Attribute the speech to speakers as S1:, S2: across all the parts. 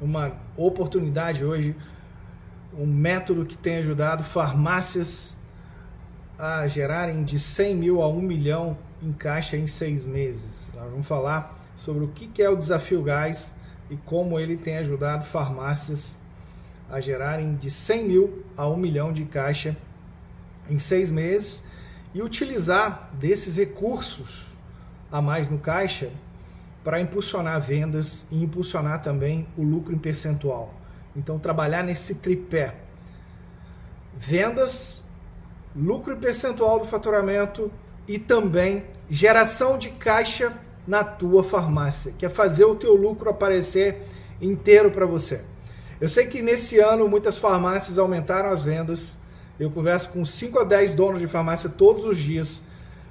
S1: uma oportunidade hoje, um método que tem ajudado farmácias a gerarem de 100 mil a 1 milhão em caixa em seis meses. Nós vamos falar sobre o que é o desafio gás e como ele tem ajudado farmácias a gerarem de 100 mil a 1 milhão de caixa em seis meses e utilizar desses recursos a mais no caixa para impulsionar vendas e impulsionar também o lucro em percentual. Então, trabalhar nesse tripé: vendas, lucro em percentual do faturamento e também geração de caixa na tua farmácia, que é fazer o teu lucro aparecer inteiro para você. Eu sei que nesse ano muitas farmácias aumentaram as vendas. Eu converso com 5 a 10 donos de farmácia todos os dias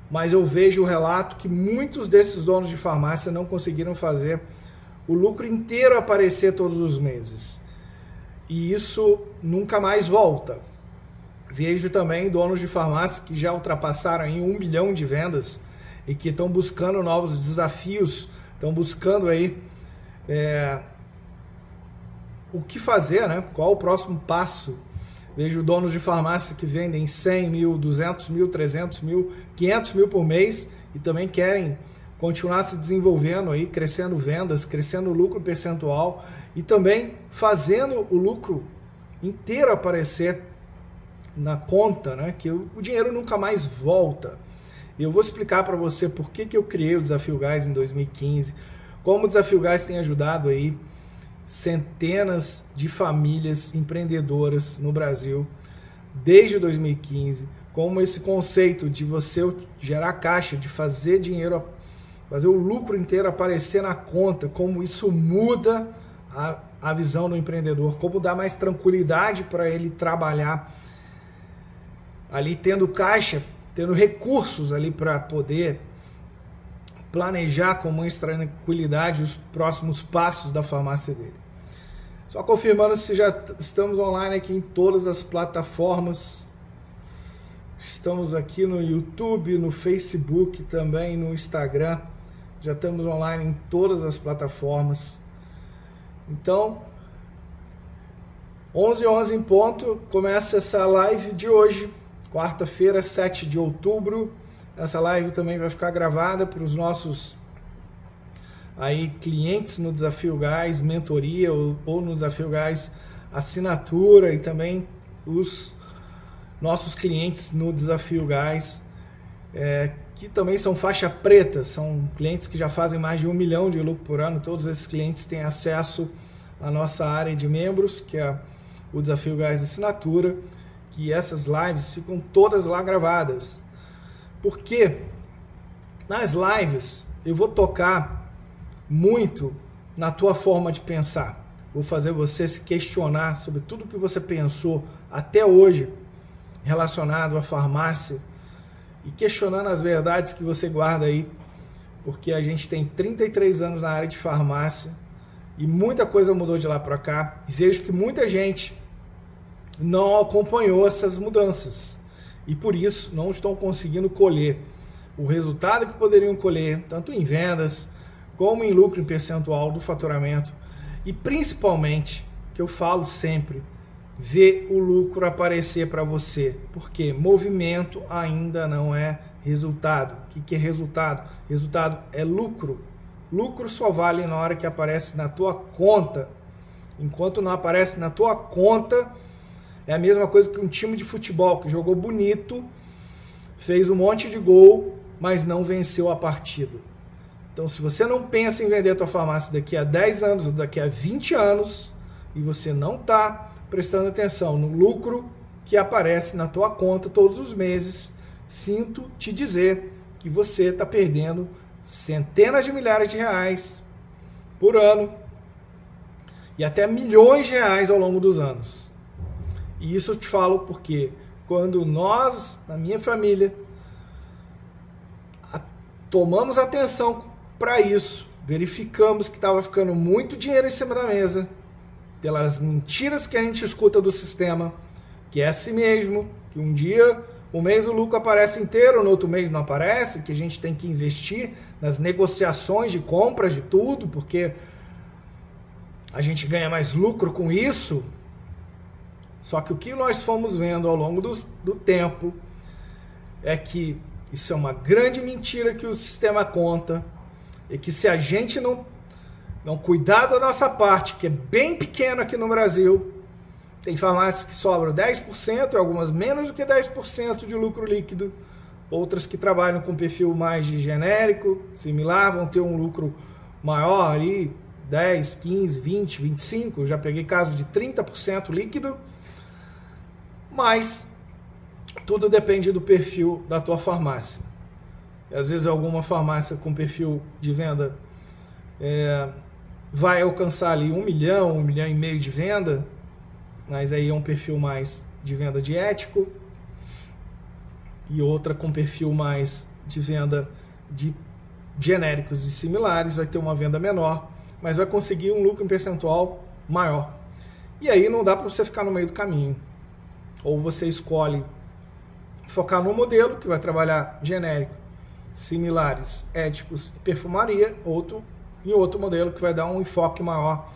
S1: mas eu vejo o relato que muitos desses donos de farmácia não conseguiram fazer o lucro inteiro aparecer todos os meses. E isso nunca mais volta. Vejo também donos de farmácia que já ultrapassaram em um milhão de vendas e que estão buscando novos desafios, estão buscando aí é, o que fazer, né? Qual o próximo passo Vejo donos de farmácia que vendem 100 mil, 200 mil, 300 mil, 500 mil por mês e também querem continuar se desenvolvendo aí, crescendo vendas, crescendo lucro percentual e também fazendo o lucro inteiro aparecer na conta, né? Que o dinheiro nunca mais volta. Eu vou explicar para você por que, que eu criei o Desafio Gás em 2015, como o Desafio Gás tem ajudado aí centenas de famílias empreendedoras no Brasil desde 2015, como esse conceito de você gerar caixa, de fazer dinheiro, fazer o lucro inteiro aparecer na conta, como isso muda a, a visão do empreendedor, como dá mais tranquilidade para ele trabalhar ali tendo caixa, tendo recursos ali para poder planejar com mais tranquilidade os próximos passos da farmácia dele. Só confirmando se já estamos online aqui em todas as plataformas. Estamos aqui no YouTube, no Facebook, também no Instagram. Já estamos online em todas as plataformas. Então, 11 11 em ponto, começa essa live de hoje, quarta-feira, 7 de outubro. Essa live também vai ficar gravada para os nossos aí clientes no Desafio Gás, mentoria ou, ou no Desafio Gás assinatura e também os nossos clientes no Desafio Gás, é, que também são faixa preta, são clientes que já fazem mais de um milhão de lucro por ano. Todos esses clientes têm acesso à nossa área de membros, que é o Desafio Gás Assinatura, que essas lives ficam todas lá gravadas. Porque nas lives eu vou tocar muito na tua forma de pensar. Vou fazer você se questionar sobre tudo que você pensou até hoje relacionado à farmácia e questionando as verdades que você guarda aí, porque a gente tem 33 anos na área de farmácia e muita coisa mudou de lá para cá. E vejo que muita gente não acompanhou essas mudanças e por isso não estão conseguindo colher o resultado que poderiam colher, tanto em vendas, como em lucro em percentual do faturamento e principalmente, que eu falo sempre, ver o lucro aparecer para você, porque movimento ainda não é resultado. O que, é resultado? Resultado é lucro. Lucro só vale na hora que aparece na tua conta. Enquanto não aparece na tua conta, é a mesma coisa que um time de futebol que jogou bonito, fez um monte de gol, mas não venceu a partida. Então, se você não pensa em vender a tua farmácia daqui a 10 anos ou daqui a 20 anos e você não está prestando atenção no lucro que aparece na tua conta todos os meses, sinto te dizer que você está perdendo centenas de milhares de reais por ano e até milhões de reais ao longo dos anos. E isso eu te falo porque quando nós, na minha família, tomamos atenção para isso, verificamos que estava ficando muito dinheiro em cima da mesa, pelas mentiras que a gente escuta do sistema, que é assim mesmo, que um dia o mês o lucro aparece inteiro, no outro mês não aparece, que a gente tem que investir nas negociações de compras de tudo, porque a gente ganha mais lucro com isso. Só que o que nós fomos vendo ao longo do, do tempo é que isso é uma grande mentira que o sistema conta e que se a gente não, não cuidar da nossa parte, que é bem pequena aqui no Brasil, tem farmácias que sobram 10% e algumas menos do que 10% de lucro líquido. Outras que trabalham com perfil mais de genérico, similar, vão ter um lucro maior ali, 10, 15, 20, 25. Já peguei caso de 30% líquido. Mas tudo depende do perfil da tua farmácia. E às vezes alguma farmácia com perfil de venda é, vai alcançar ali um milhão, um milhão e meio de venda, mas aí é um perfil mais de venda de ético, e outra com perfil mais de venda de genéricos e similares, vai ter uma venda menor, mas vai conseguir um lucro em percentual maior. E aí não dá para você ficar no meio do caminho. Ou você escolhe focar no modelo que vai trabalhar genérico, similares, éticos e perfumaria, outro em outro modelo que vai dar um enfoque maior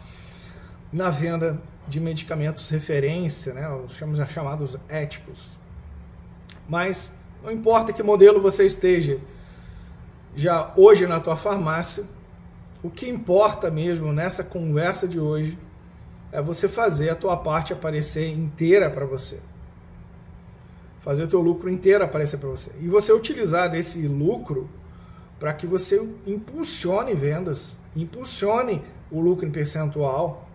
S1: na venda de medicamentos referência, né, os chamados éticos. Mas não importa que modelo você esteja já hoje na tua farmácia, o que importa mesmo nessa conversa de hoje é você fazer a tua parte aparecer inteira para você fazer o teu lucro inteiro aparecer para você. E você utilizar desse lucro para que você impulsione vendas, impulsione o lucro em percentual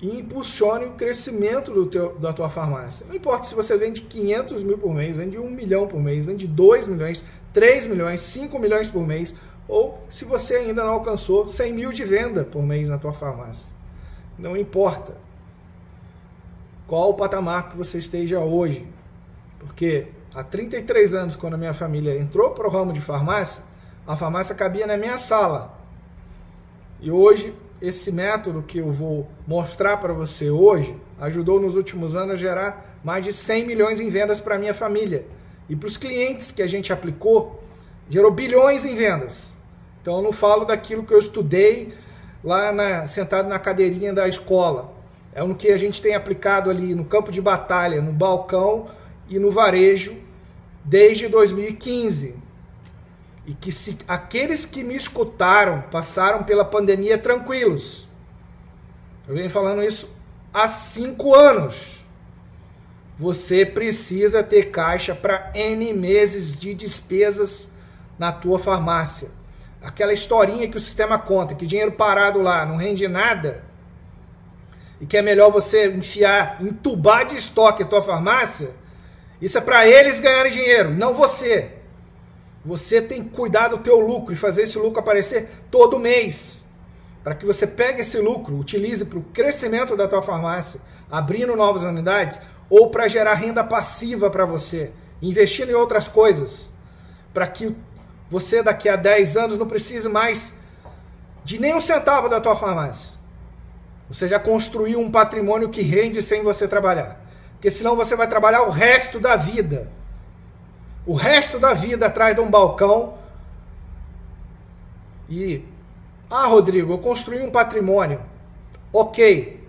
S1: e impulsione o crescimento do teu, da tua farmácia. Não importa se você vende 500 mil por mês, vende 1 milhão por mês, vende 2 milhões, 3 milhões, 5 milhões por mês, ou se você ainda não alcançou 100 mil de venda por mês na tua farmácia. Não importa qual o patamar que você esteja hoje. Porque há 33 anos, quando a minha família entrou para o ramo de farmácia, a farmácia cabia na minha sala. E hoje, esse método que eu vou mostrar para você hoje, ajudou nos últimos anos a gerar mais de 100 milhões em vendas para a minha família. E para os clientes que a gente aplicou, gerou bilhões em vendas. Então eu não falo daquilo que eu estudei lá na, sentado na cadeirinha da escola. É o que a gente tem aplicado ali no campo de batalha, no balcão, e no varejo desde 2015. E que se aqueles que me escutaram passaram pela pandemia tranquilos. Eu venho falando isso há cinco anos. Você precisa ter caixa para N meses de despesas na tua farmácia. Aquela historinha que o sistema conta, que dinheiro parado lá não rende nada, e que é melhor você enfiar, entubar de estoque a tua farmácia, isso é para eles ganharem dinheiro, não você. Você tem que cuidar do teu lucro e fazer esse lucro aparecer todo mês. Para que você pegue esse lucro, utilize para o crescimento da tua farmácia, abrindo novas unidades, ou para gerar renda passiva para você, investindo em outras coisas. Para que você daqui a 10 anos não precise mais de nem um centavo da tua farmácia. Você já construiu um patrimônio que rende sem você trabalhar. Porque senão você vai trabalhar o resto da vida. O resto da vida atrás de um balcão. E. Ah, Rodrigo, eu construí um patrimônio. Ok.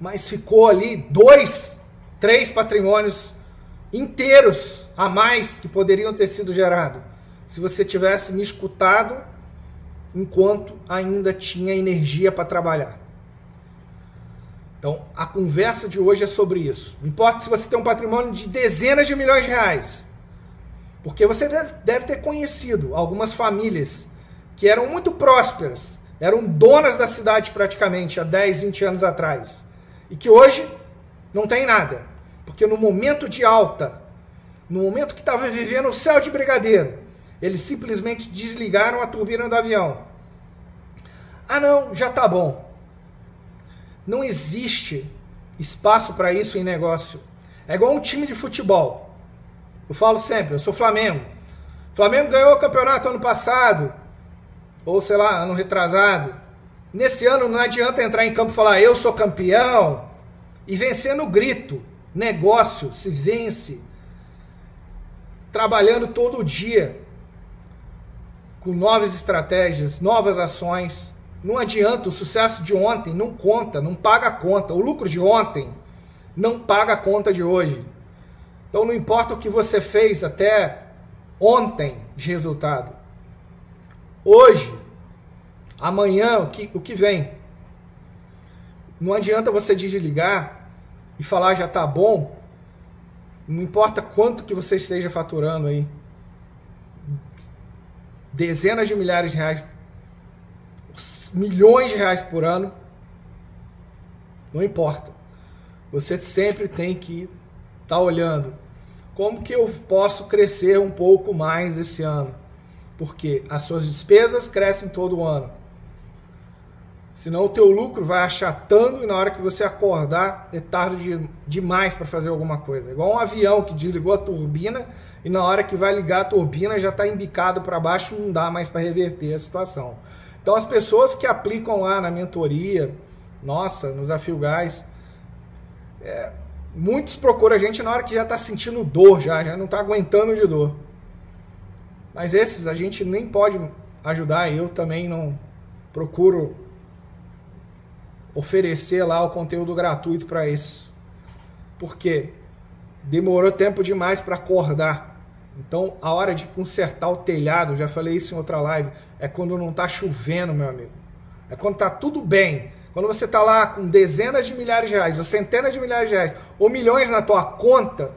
S1: Mas ficou ali dois, três patrimônios inteiros a mais que poderiam ter sido gerados. Se você tivesse me escutado enquanto ainda tinha energia para trabalhar. Então, a conversa de hoje é sobre isso. Não importa se você tem um patrimônio de dezenas de milhões de reais. Porque você deve ter conhecido algumas famílias que eram muito prósperas, eram donas da cidade praticamente há 10, 20 anos atrás. E que hoje não tem nada. Porque no momento de alta, no momento que estava vivendo o céu de brigadeiro, eles simplesmente desligaram a turbina do avião. Ah, não, já tá bom. Não existe espaço para isso em negócio. É igual um time de futebol. Eu falo sempre, eu sou Flamengo. Flamengo ganhou o campeonato ano passado, ou sei lá, ano retrasado. Nesse ano não adianta entrar em campo e falar eu sou campeão e vencer no grito. Negócio se vence trabalhando todo dia com novas estratégias, novas ações Não adianta, o sucesso de ontem não conta, não paga a conta. O lucro de ontem não paga a conta de hoje. Então não importa o que você fez até ontem de resultado. Hoje, amanhã, o que, o que vem. Não adianta você desligar e falar já tá bom. Não importa quanto que você esteja faturando aí. Dezenas de milhares de reais milhões de reais por ano, não importa. Você sempre tem que estar tá olhando como que eu posso crescer um pouco mais esse ano, porque as suas despesas crescem todo ano. Senão o teu lucro vai achatando e na hora que você acordar é tarde de, demais para fazer alguma coisa. É igual um avião que desligou a turbina e na hora que vai ligar a turbina já está embicado para baixo, não dá mais para reverter a situação. Então as pessoas que aplicam lá na mentoria, nossa, no Desafio Gás, é, muitos procuram a gente na hora que já está sentindo dor, já, já não está aguentando de dor. Mas esses a gente nem pode ajudar, eu também não procuro oferecer lá o conteúdo gratuito para esses. Porque demorou tempo demais para acordar. Então, a hora de consertar o telhado, já falei isso em outra live, é quando não está chovendo, meu amigo. É quando está tudo bem. Quando você está lá com dezenas de milhares de reais, ou centenas de milhares de reais, ou milhões na tua conta,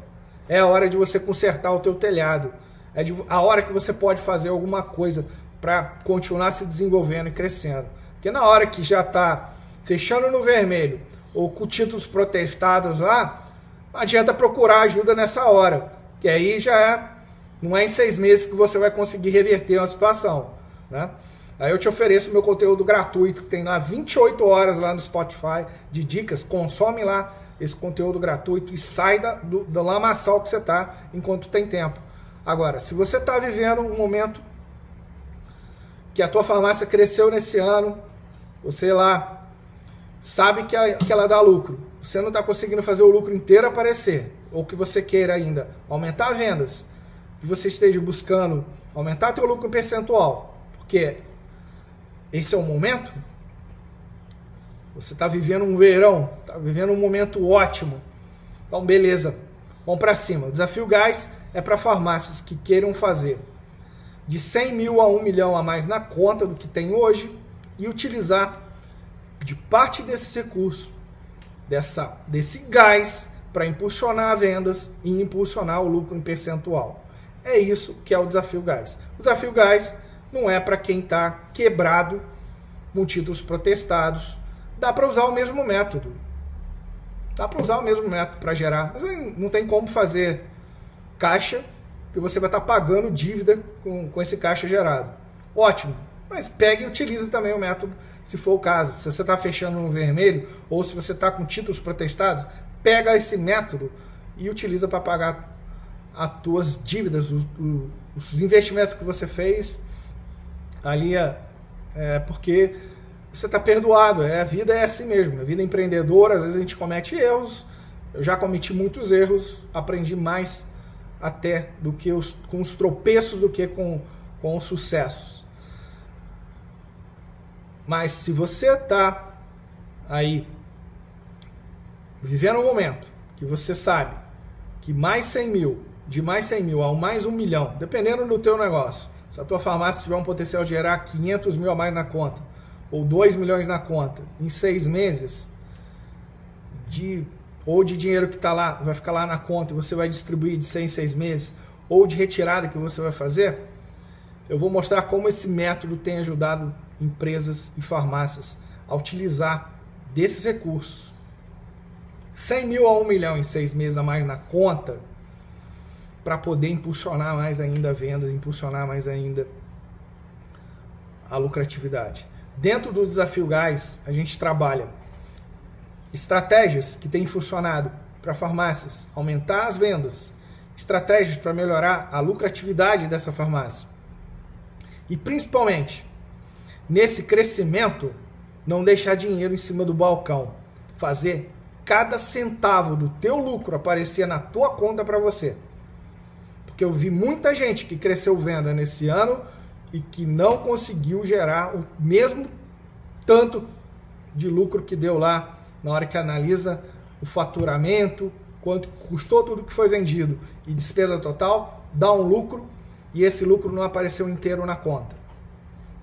S1: é a hora de você consertar o teu telhado. É de, a hora que você pode fazer alguma coisa para continuar se desenvolvendo e crescendo. Porque na hora que já está fechando no vermelho, ou com títulos protestados lá, não adianta procurar ajuda nessa hora. Que aí já é não é em seis meses que você vai conseguir reverter uma situação. Né? Aí eu te ofereço meu conteúdo gratuito, que tem lá 28 horas lá no Spotify de dicas. Consome lá esse conteúdo gratuito e sai da, do, do lamaçal que você está enquanto tem tempo. Agora, se você está vivendo um momento que a tua farmácia cresceu nesse ano, você lá sabe que, a, que ela dá lucro, você não está conseguindo fazer o lucro inteiro aparecer, ou que você queira ainda aumentar vendas, que você esteja buscando aumentar teu lucro percentual, porque esse é o momento, você está vivendo um verão, está vivendo um momento ótimo. Então, beleza, vamos para cima. O desafio gás é para farmácias que queiram fazer de 100 mil a 1 milhão a mais na conta do que tem hoje e utilizar de parte desse recurso, dessa, desse gás, para impulsionar vendas e impulsionar o lucro em percentual. É isso que é o desafio gás. O desafio gás não é para quem está quebrado com títulos protestados. Dá para usar o mesmo método. Dá para usar o mesmo método para gerar. Mas não tem como fazer caixa que você vai estar tá pagando dívida com, com esse caixa gerado. Ótimo. Mas pegue e utilize também o método, se for o caso. Se você está fechando no vermelho ou se você está com títulos protestados, pega esse método e utiliza para pagar as tuas dívidas, o, o, os investimentos que você fez ali é, é porque você está perdoado. É, a vida é assim mesmo. A vida empreendedora, às vezes a gente comete erros. Eu já cometi muitos erros, aprendi mais até do que os, com os tropeços do que com, com os sucessos. Mas se você está aí vivendo um momento que você sabe que mais 100 mil de mais 100 mil a mais 1 milhão, dependendo do teu negócio. Se a tua farmácia tiver um potencial de gerar 500 mil a mais na conta, ou 2 milhões na conta, em seis meses, de, ou de dinheiro que está lá, vai ficar lá na conta e você vai distribuir de 100 em 6 meses, ou de retirada que você vai fazer, eu vou mostrar como esse método tem ajudado empresas e farmácias a utilizar desses recursos. 100 mil a 1 milhão em seis meses a mais na conta, para poder impulsionar mais ainda vendas, impulsionar mais ainda a lucratividade. Dentro do desafio gás, a gente trabalha estratégias que têm funcionado para farmácias, aumentar as vendas, estratégias para melhorar a lucratividade dessa farmácia. E principalmente, nesse crescimento, não deixar dinheiro em cima do balcão, fazer cada centavo do teu lucro aparecer na tua conta para você. Porque eu vi muita gente que cresceu venda nesse ano e que não conseguiu gerar o mesmo tanto de lucro que deu lá na hora que analisa o faturamento, quanto custou tudo que foi vendido e despesa total, dá um lucro e esse lucro não apareceu inteiro na conta.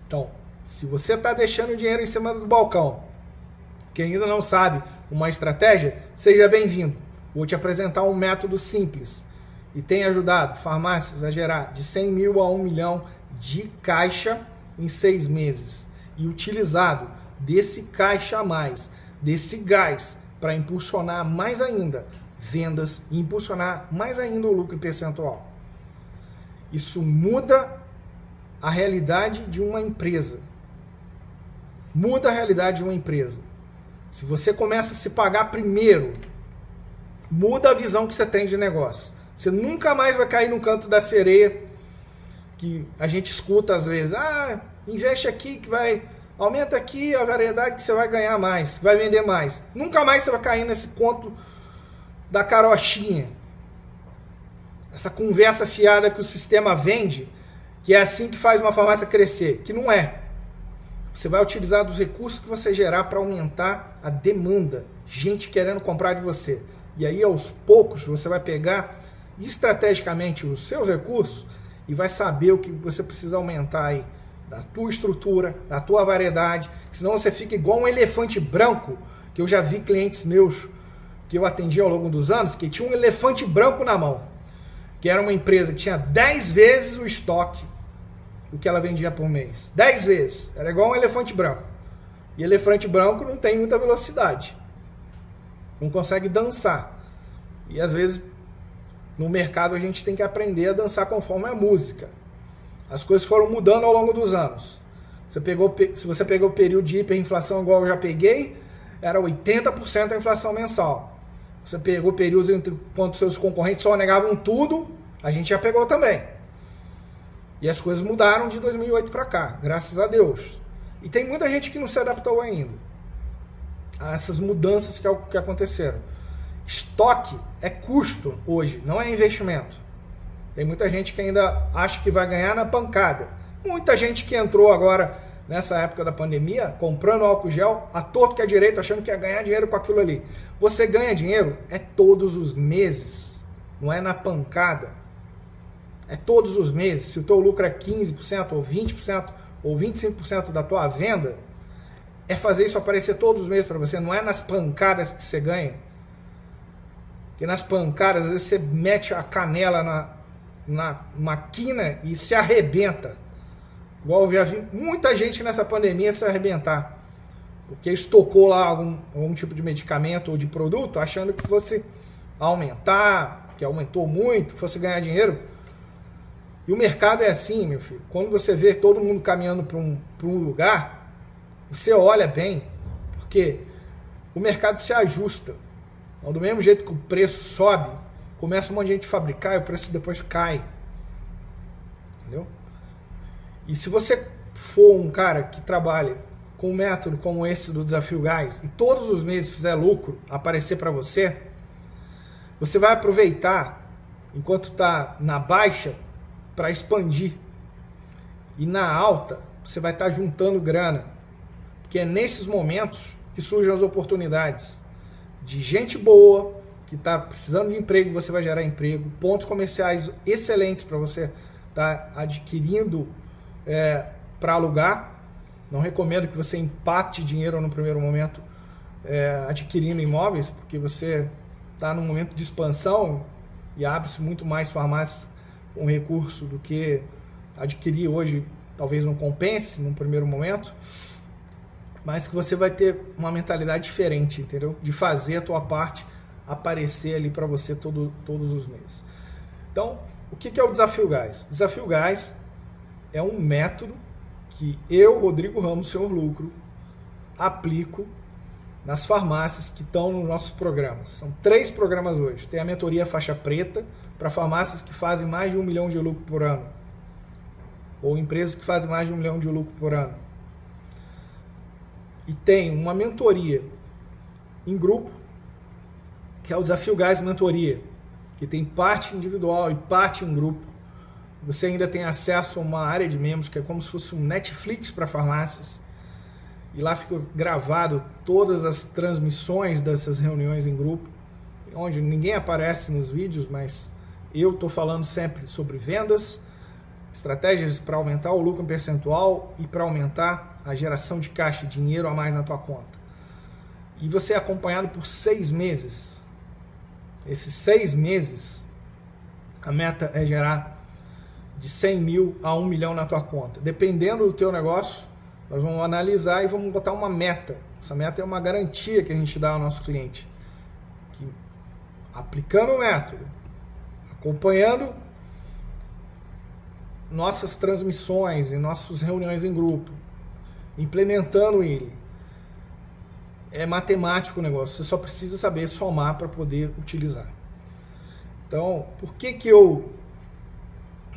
S1: Então, se você está deixando dinheiro em cima do balcão, que ainda não sabe uma estratégia, seja bem-vindo. Vou te apresentar um método simples e tem ajudado farmácias a gerar de 100 mil a 1 milhão de caixa em seis meses e utilizado desse caixa a mais, desse gás, para impulsionar mais ainda vendas e impulsionar mais ainda o lucro percentual. Isso muda a realidade de uma empresa. Muda a realidade de uma empresa. Se você começa a se pagar primeiro, muda a visão que você tem de negócio. Você nunca mais vai cair no canto da sereia que a gente escuta às vezes. Ah, investe aqui que vai aumenta aqui a variedade que você vai ganhar mais, vai vender mais. Nunca mais você vai cair nesse conto da carochinha. Essa conversa fiada que o sistema vende, que é assim que faz uma farmácia crescer, que não é. Você vai utilizar dos recursos que você gerar para aumentar a demanda, gente querendo comprar de você. E aí aos poucos você vai pegar estrategicamente os seus recursos e vai saber o que você precisa aumentar aí da tua estrutura, da tua variedade, senão você fica igual um elefante branco, que eu já vi clientes meus que eu atendi ao longo dos anos, que tinha um elefante branco na mão, que era uma empresa que tinha 10 vezes o estoque do que ela vendia por mês. 10 vezes. Era igual um elefante branco. E elefante branco não tem muita velocidade. Não consegue dançar. E às vezes no mercado a gente tem que aprender a dançar conforme a música. As coisas foram mudando ao longo dos anos. Você pegou, se você pegou o período de hiperinflação igual eu já peguei, era 80% a inflação mensal. Você pegou períodos entre quando seus concorrentes só negavam tudo, a gente já pegou também. E as coisas mudaram de 2008 para cá, graças a Deus. E tem muita gente que não se adaptou ainda a essas mudanças que, que aconteceram. Estoque é custo hoje, não é investimento. Tem muita gente que ainda acha que vai ganhar na pancada. Muita gente que entrou agora nessa época da pandemia comprando álcool gel a todo que é direito, achando que ia ganhar dinheiro com aquilo ali. Você ganha dinheiro é todos os meses, não é na pancada. É todos os meses. Se o teu lucro é 15% ou 20% ou 25% da tua venda, é fazer isso aparecer todos os meses para você, não é nas pancadas que você ganha. Porque nas pancadas, às vezes você mete a canela na, na maquina e se arrebenta. Igual eu já vi muita gente nessa pandemia se arrebentar. Porque estocou lá algum, algum tipo de medicamento ou de produto, achando que fosse aumentar, que aumentou muito, fosse ganhar dinheiro. E o mercado é assim, meu filho. Quando você vê todo mundo caminhando para um, um lugar, você olha bem, porque o mercado se ajusta. Então, do mesmo jeito que o preço sobe, começa um monte de gente a fabricar e o preço depois cai. Entendeu? E se você for um cara que trabalha com um método como esse do Desafio Gás e todos os meses fizer lucro aparecer para você, você vai aproveitar enquanto está na baixa para expandir. E na alta, você vai estar tá juntando grana. Porque é nesses momentos que surgem as oportunidades de gente boa, que está precisando de emprego, você vai gerar emprego, pontos comerciais excelentes para você estar tá adquirindo é, para alugar. Não recomendo que você empate dinheiro no primeiro momento é, adquirindo imóveis, porque você está num momento de expansão e abre-se muito mais farmácias com recurso do que adquirir hoje, talvez não compense num primeiro momento, mas que você vai ter uma mentalidade diferente, entendeu? De fazer a tua parte aparecer ali para você todo, todos os meses. Então, o que, que é o Desafio Gás? Desafio Gás é um método que eu, Rodrigo Ramos, Senhor Lucro, aplico nas farmácias que estão nos nossos programas. São três programas hoje. Tem a mentoria faixa preta para farmácias que fazem mais de um milhão de lucro por ano. Ou empresas que fazem mais de um milhão de lucro por ano. E tem uma mentoria em grupo que é o Desafio Gás Mentoria, que tem parte individual e parte em grupo. Você ainda tem acesso a uma área de membros que é como se fosse um Netflix para farmácias. e lá fica gravado todas as transmissões dessas reuniões em grupo, onde ninguém aparece nos vídeos, mas eu estou falando sempre sobre vendas, estratégias para aumentar o lucro percentual e para aumentar a geração de caixa, dinheiro a mais na tua conta. E você é acompanhado por seis meses. Esses seis meses, a meta é gerar de 100 mil a 1 milhão na tua conta. Dependendo do teu negócio, nós vamos analisar e vamos botar uma meta. Essa meta é uma garantia que a gente dá ao nosso cliente. Que, aplicando o método, acompanhando nossas transmissões e nossas reuniões em grupo, implementando ele. É matemático o negócio, você só precisa saber somar para poder utilizar. Então, por que, que eu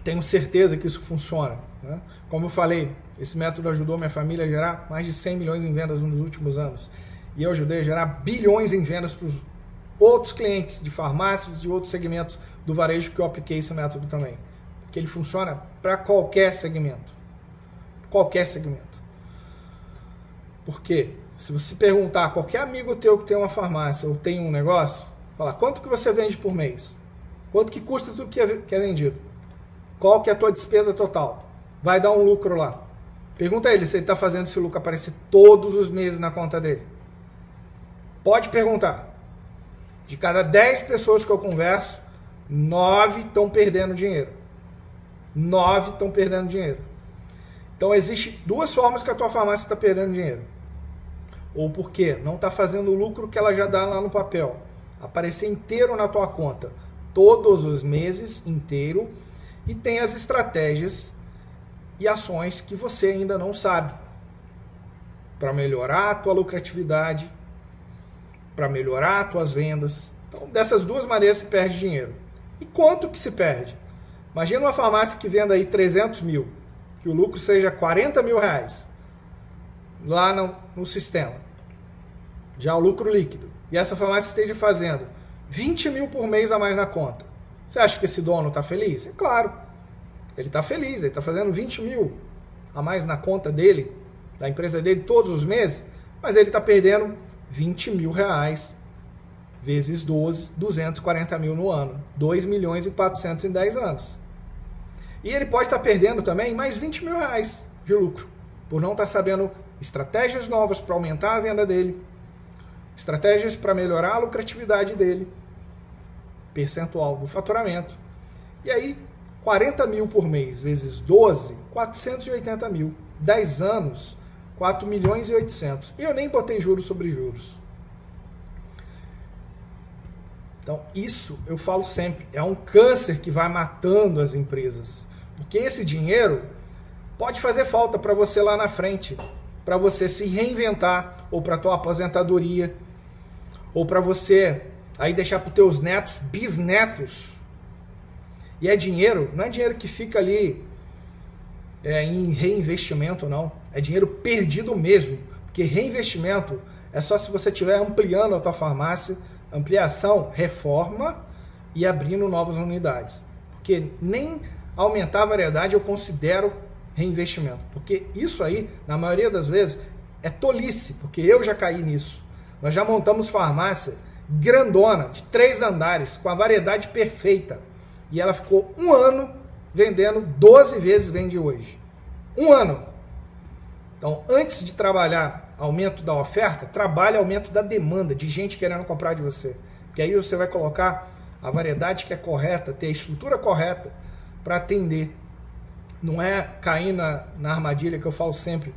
S1: tenho certeza que isso funciona? Né? Como eu falei, esse método ajudou minha família a gerar mais de 100 milhões em vendas nos últimos anos. E eu ajudei a gerar bilhões em vendas para os outros clientes de farmácias e outros segmentos do varejo que eu apliquei esse método também que ele funciona para qualquer segmento. Qualquer segmento. Porque se você perguntar a qualquer amigo teu que tem uma farmácia ou tem um negócio, falar quanto que você vende por mês? Quanto que custa tudo que é, que é vendido? Qual que é a tua despesa total? Vai dar um lucro lá. Pergunta a ele se ele está fazendo esse lucro aparecer todos os meses na conta dele. Pode perguntar. De cada 10 pessoas que eu converso, 9 estão perdendo dinheiro nove estão perdendo dinheiro. Então existe duas formas que a tua farmácia está perdendo dinheiro. Ou porque não está fazendo o lucro que ela já dá lá no papel. Aparecer inteiro na tua conta todos os meses inteiro e tem as estratégias e ações que você ainda não sabe para melhorar a tua lucratividade, para melhorar as tuas vendas. Então, dessas duas maneiras se perde dinheiro. E quanto que se perde? Imagina uma farmácia que venda aí 300 mil, que o lucro seja 40 mil reais lá no, no sistema. Já o lucro líquido. E essa farmácia esteja fazendo 20 mil por mês a mais na conta. Você acha que esse dono está feliz? É claro. Ele está feliz, ele está fazendo 20 mil a mais na conta dele, da empresa dele, todos os meses, mas ele está perdendo 20 mil reais vezes 12, 240 mil no ano. 2 milhões e 400 em 10 anos. E ele pode estar perdendo também mais 20 mil reais de lucro, por não estar sabendo estratégias novas para aumentar a venda dele, estratégias para melhorar a lucratividade dele, percentual do faturamento. E aí, 40 mil por mês vezes 12, 480 mil. 10 anos, 4 milhões e 800. E eu nem botei juros sobre juros. Então, isso eu falo sempre, é um câncer que vai matando as empresas. Porque esse dinheiro pode fazer falta para você lá na frente, para você se reinventar ou para tua aposentadoria, ou para você aí deixar para teus netos, bisnetos. E é dinheiro, não é dinheiro que fica ali é, em reinvestimento, não. É dinheiro perdido mesmo. Porque reinvestimento é só se você estiver ampliando a tua farmácia, ampliação, reforma e abrindo novas unidades. Porque nem aumentar a variedade eu considero reinvestimento. Porque isso aí, na maioria das vezes, é tolice, porque eu já caí nisso. Nós já montamos farmácia grandona, de três andares, com a variedade perfeita. E ela ficou um ano vendendo 12 vezes vende hoje. Um ano. Então, antes de trabalhar aumento da oferta, trabalhe aumento da demanda, de gente querendo comprar de você. Porque aí você vai colocar a variedade que é correta, ter a estrutura correta, para atender. Não é cair na, na armadilha que eu falo sempre,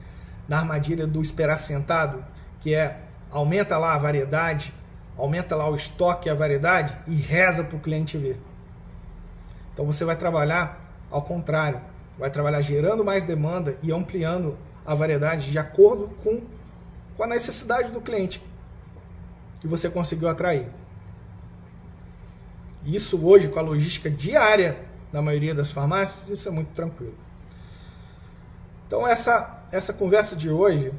S1: na armadilha do esperar sentado, que é aumenta lá a variedade, aumenta lá o estoque a variedade e reza para o cliente ver. Então você vai trabalhar ao contrário, vai trabalhar gerando mais demanda e ampliando a variedade de acordo com, com a necessidade do cliente que você conseguiu atrair. Isso hoje com a logística diária na maioria das farmácias, isso é muito tranquilo. Então essa, essa conversa de hoje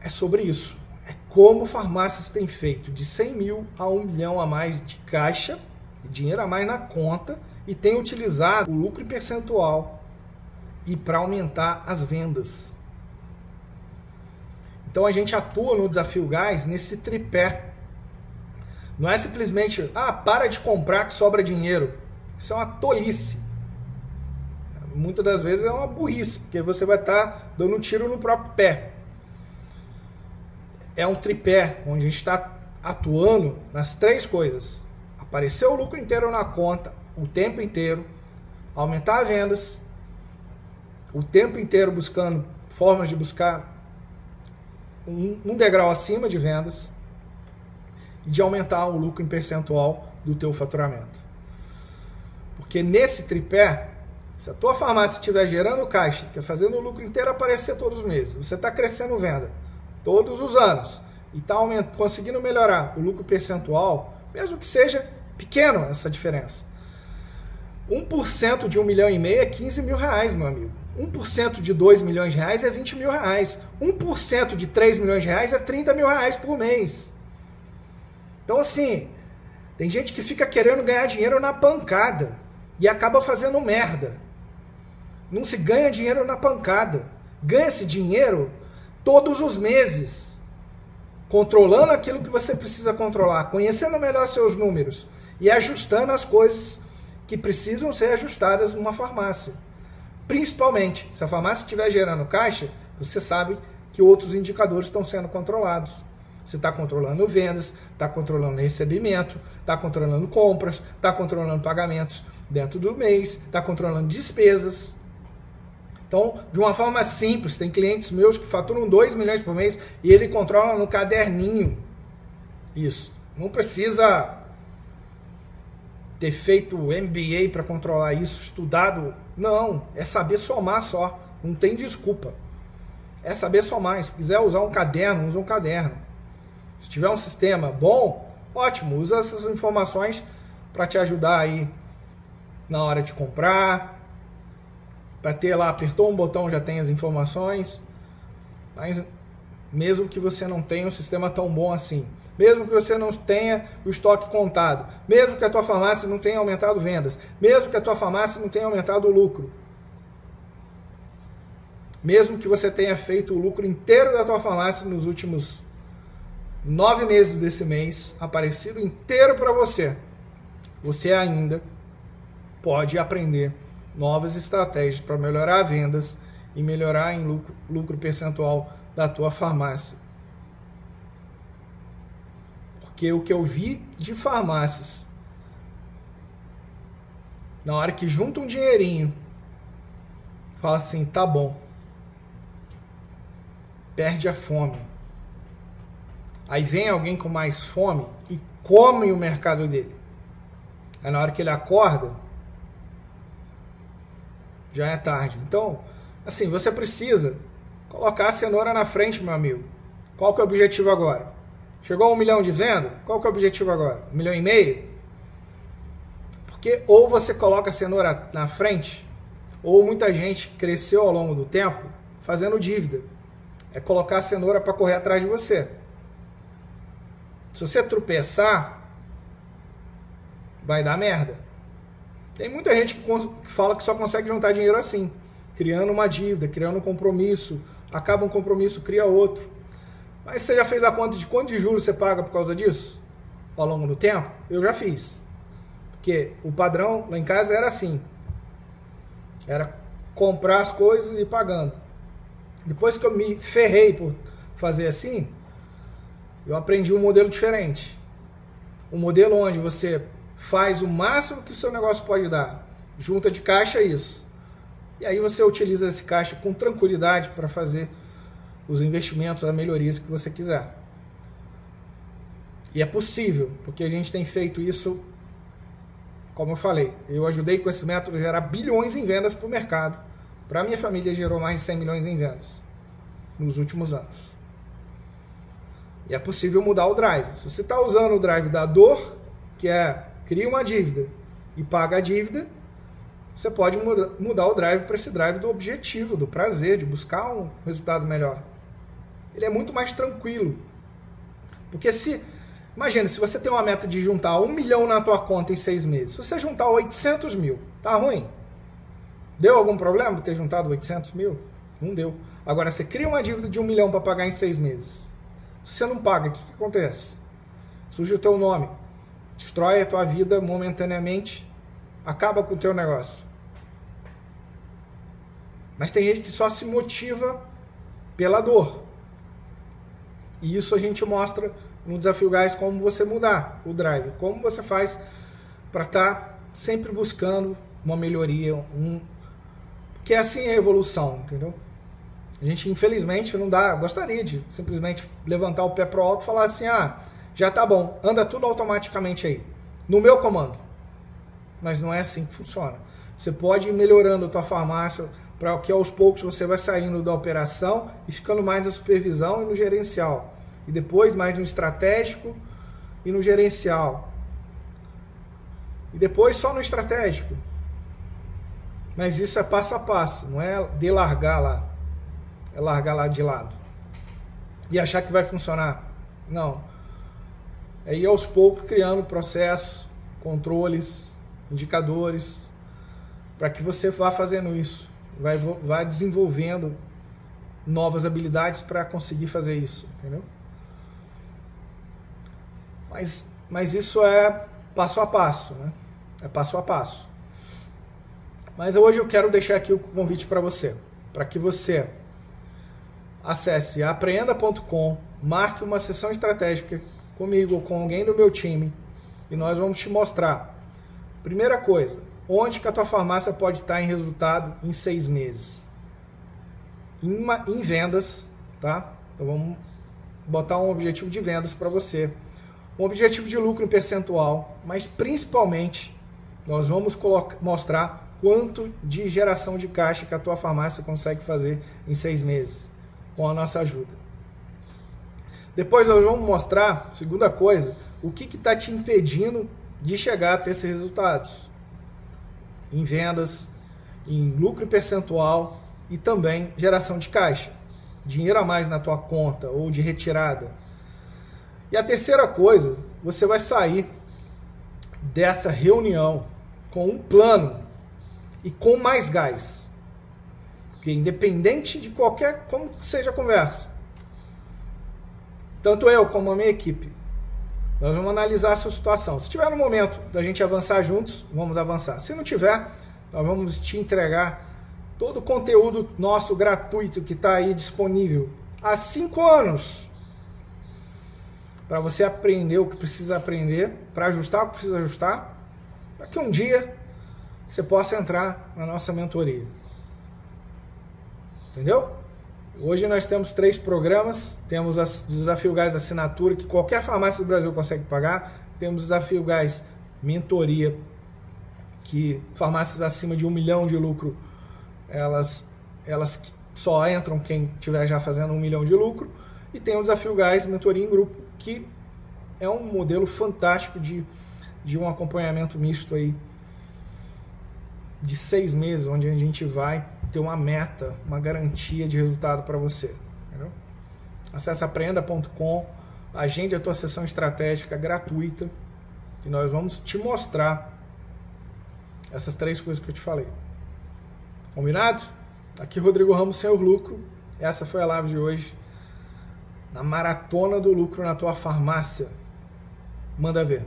S1: é sobre isso. É como farmácias têm feito de 100 mil a 1 milhão a mais de caixa, dinheiro a mais na conta, e têm utilizado o lucro em percentual e para aumentar as vendas. Então a gente atua no desafio gás nesse tripé. Não é simplesmente, ah, para de comprar que sobra dinheiro. Isso é uma tolice. Muitas das vezes é uma burrice, porque você vai estar tá dando um tiro no próprio pé. É um tripé onde a gente está atuando nas três coisas: aparecer o lucro inteiro na conta o tempo inteiro, aumentar as vendas, o tempo inteiro buscando formas de buscar um, um degrau acima de vendas e de aumentar o lucro em percentual do teu faturamento. Porque nesse tripé, se a tua farmácia estiver gerando caixa, que é fazendo o lucro inteiro aparecer todos os meses, você está crescendo venda todos os anos e está conseguindo melhorar o lucro percentual, mesmo que seja pequeno essa diferença. 1% de 1 milhão e meio é 15 mil reais, meu amigo. 1% de 2 milhões de reais é 20 mil reais. 1% de 3 milhões de reais é 30 mil reais por mês. Então, assim, tem gente que fica querendo ganhar dinheiro na pancada e acaba fazendo merda. Não se ganha dinheiro na pancada. Ganha-se dinheiro todos os meses, controlando aquilo que você precisa controlar, conhecendo melhor seus números e ajustando as coisas que precisam ser ajustadas numa farmácia. Principalmente, se a farmácia estiver gerando caixa, você sabe que outros indicadores estão sendo controlados. Você está controlando vendas, está controlando recebimento, está controlando compras, está controlando pagamentos dentro do mês, está controlando despesas. Então, de uma forma simples, tem clientes meus que faturam 2 milhões por mês e ele controla no caderninho. Isso. Não precisa ter feito MBA para controlar isso, estudado. Não, é saber somar só. Não tem desculpa. É saber somar. Se quiser usar um caderno, usa um caderno. Se tiver um sistema bom, ótimo, usa essas informações para te ajudar aí na hora de comprar. Para ter lá, apertou um botão, já tem as informações. Mas mesmo que você não tenha um sistema tão bom assim mesmo que você não tenha o estoque contado, mesmo que a tua farmácia não tenha aumentado vendas, mesmo que a tua farmácia não tenha aumentado o lucro, mesmo que você tenha feito o lucro inteiro da tua farmácia nos últimos nove meses desse mês, aparecido inteiro para você, você ainda pode aprender novas estratégias para melhorar vendas e melhorar em lucro, lucro percentual da tua farmácia. Porque o que eu vi de farmácias, na hora que junta um dinheirinho, fala assim: tá bom, perde a fome. Aí vem alguém com mais fome e come o mercado dele. Aí na hora que ele acorda, já é tarde. Então, assim, você precisa colocar a cenoura na frente, meu amigo. Qual que é o objetivo agora? Chegou a um milhão de venda? Qual que é o objetivo agora? Um milhão e meio? Porque ou você coloca a cenoura na frente, ou muita gente cresceu ao longo do tempo fazendo dívida. É colocar a cenoura para correr atrás de você. Se você tropeçar, vai dar merda. Tem muita gente que fala que só consegue juntar dinheiro assim, criando uma dívida, criando um compromisso, acaba um compromisso, cria outro. Mas você já fez a conta de quanto de juros você paga por causa disso? Ao longo do tempo? Eu já fiz. Porque o padrão lá em casa era assim. Era comprar as coisas e pagando. Depois que eu me ferrei por fazer assim, eu aprendi um modelo diferente. Um modelo onde você faz o máximo que o seu negócio pode dar. Junta de caixa isso. E aí você utiliza esse caixa com tranquilidade para fazer os investimentos, as melhorias que você quiser. E é possível, porque a gente tem feito isso, como eu falei, eu ajudei com esse método a gerar bilhões em vendas para o mercado. Para minha família gerou mais de 100 milhões em vendas nos últimos anos. E é possível mudar o drive. Se você está usando o drive da dor, que é cria uma dívida e paga a dívida, você pode mudar o drive para esse drive do objetivo, do prazer, de buscar um resultado melhor ele é muito mais tranquilo. Porque se. Imagina, se você tem uma meta de juntar um milhão na tua conta em seis meses, se você juntar 800 mil, tá ruim? Deu algum problema ter juntado 800 mil? Não deu. Agora, você cria uma dívida de um milhão para pagar em seis meses. Se você não paga, o que, que acontece? Surge o teu nome, destrói a tua vida momentaneamente, acaba com o teu negócio. Mas tem gente que só se motiva pela dor. E isso a gente mostra no Desafio Gás como você mudar o drive, como você faz para estar tá sempre buscando uma melhoria, um que é assim a evolução, entendeu? A gente infelizmente não dá, gostaria de simplesmente levantar o pé pro alto e falar assim: "Ah, já tá bom, anda tudo automaticamente aí, no meu comando". Mas não é assim que funciona. Você pode ir melhorando a tua farmácia, para que aos poucos você vai saindo da operação e ficando mais na supervisão e no gerencial. E depois mais no estratégico e no gerencial. E depois só no estratégico. Mas isso é passo a passo, não é de largar lá. É largar lá de lado. E achar que vai funcionar. Não. É ir aos poucos criando processos, controles, indicadores, para que você vá fazendo isso vai, vai desenvolvendo novas habilidades para conseguir fazer isso, entendeu? Mas, mas isso é passo a passo, né? É passo a passo. Mas hoje eu quero deixar aqui o convite para você, para que você acesse aprenda.com, marque uma sessão estratégica comigo ou com alguém do meu time e nós vamos te mostrar. Primeira coisa, onde que a tua farmácia pode estar em resultado em seis meses? Em, uma, em vendas, tá? Então vamos botar um objetivo de vendas para você. Um objetivo de lucro em percentual, mas principalmente nós vamos mostrar quanto de geração de caixa que a tua farmácia consegue fazer em seis meses com a nossa ajuda. Depois nós vamos mostrar, segunda coisa, o que está te impedindo de chegar a ter esses resultados em vendas, em lucro percentual e também geração de caixa, dinheiro a mais na tua conta ou de retirada. E a terceira coisa, você vai sair dessa reunião com um plano e com mais gás. Porque independente de qualquer como seja a conversa, tanto eu como a minha equipe, nós vamos analisar a sua situação. Se tiver no momento da gente avançar juntos, vamos avançar. Se não tiver, nós vamos te entregar todo o conteúdo nosso gratuito que está aí disponível há cinco anos para você aprender o que precisa aprender, para ajustar o que precisa ajustar, para que um dia você possa entrar na nossa mentoria. Entendeu? Hoje nós temos três programas. Temos o Desafio Gás Assinatura, que qualquer farmácia do Brasil consegue pagar. Temos o Desafio Gás Mentoria, que farmácias acima de um milhão de lucro, elas, elas só entram quem estiver já fazendo um milhão de lucro. E tem o Desafio Gás Mentoria em Grupo, que é um modelo fantástico de, de um acompanhamento misto aí de seis meses, onde a gente vai ter uma meta, uma garantia de resultado para você. Entendeu? Acesse aprenda.com, agende a tua sessão estratégica gratuita e nós vamos te mostrar essas três coisas que eu te falei. Combinado? Aqui Rodrigo Ramos, Senhor Lucro. Essa foi a live de hoje. Na maratona do lucro na tua farmácia. Manda ver.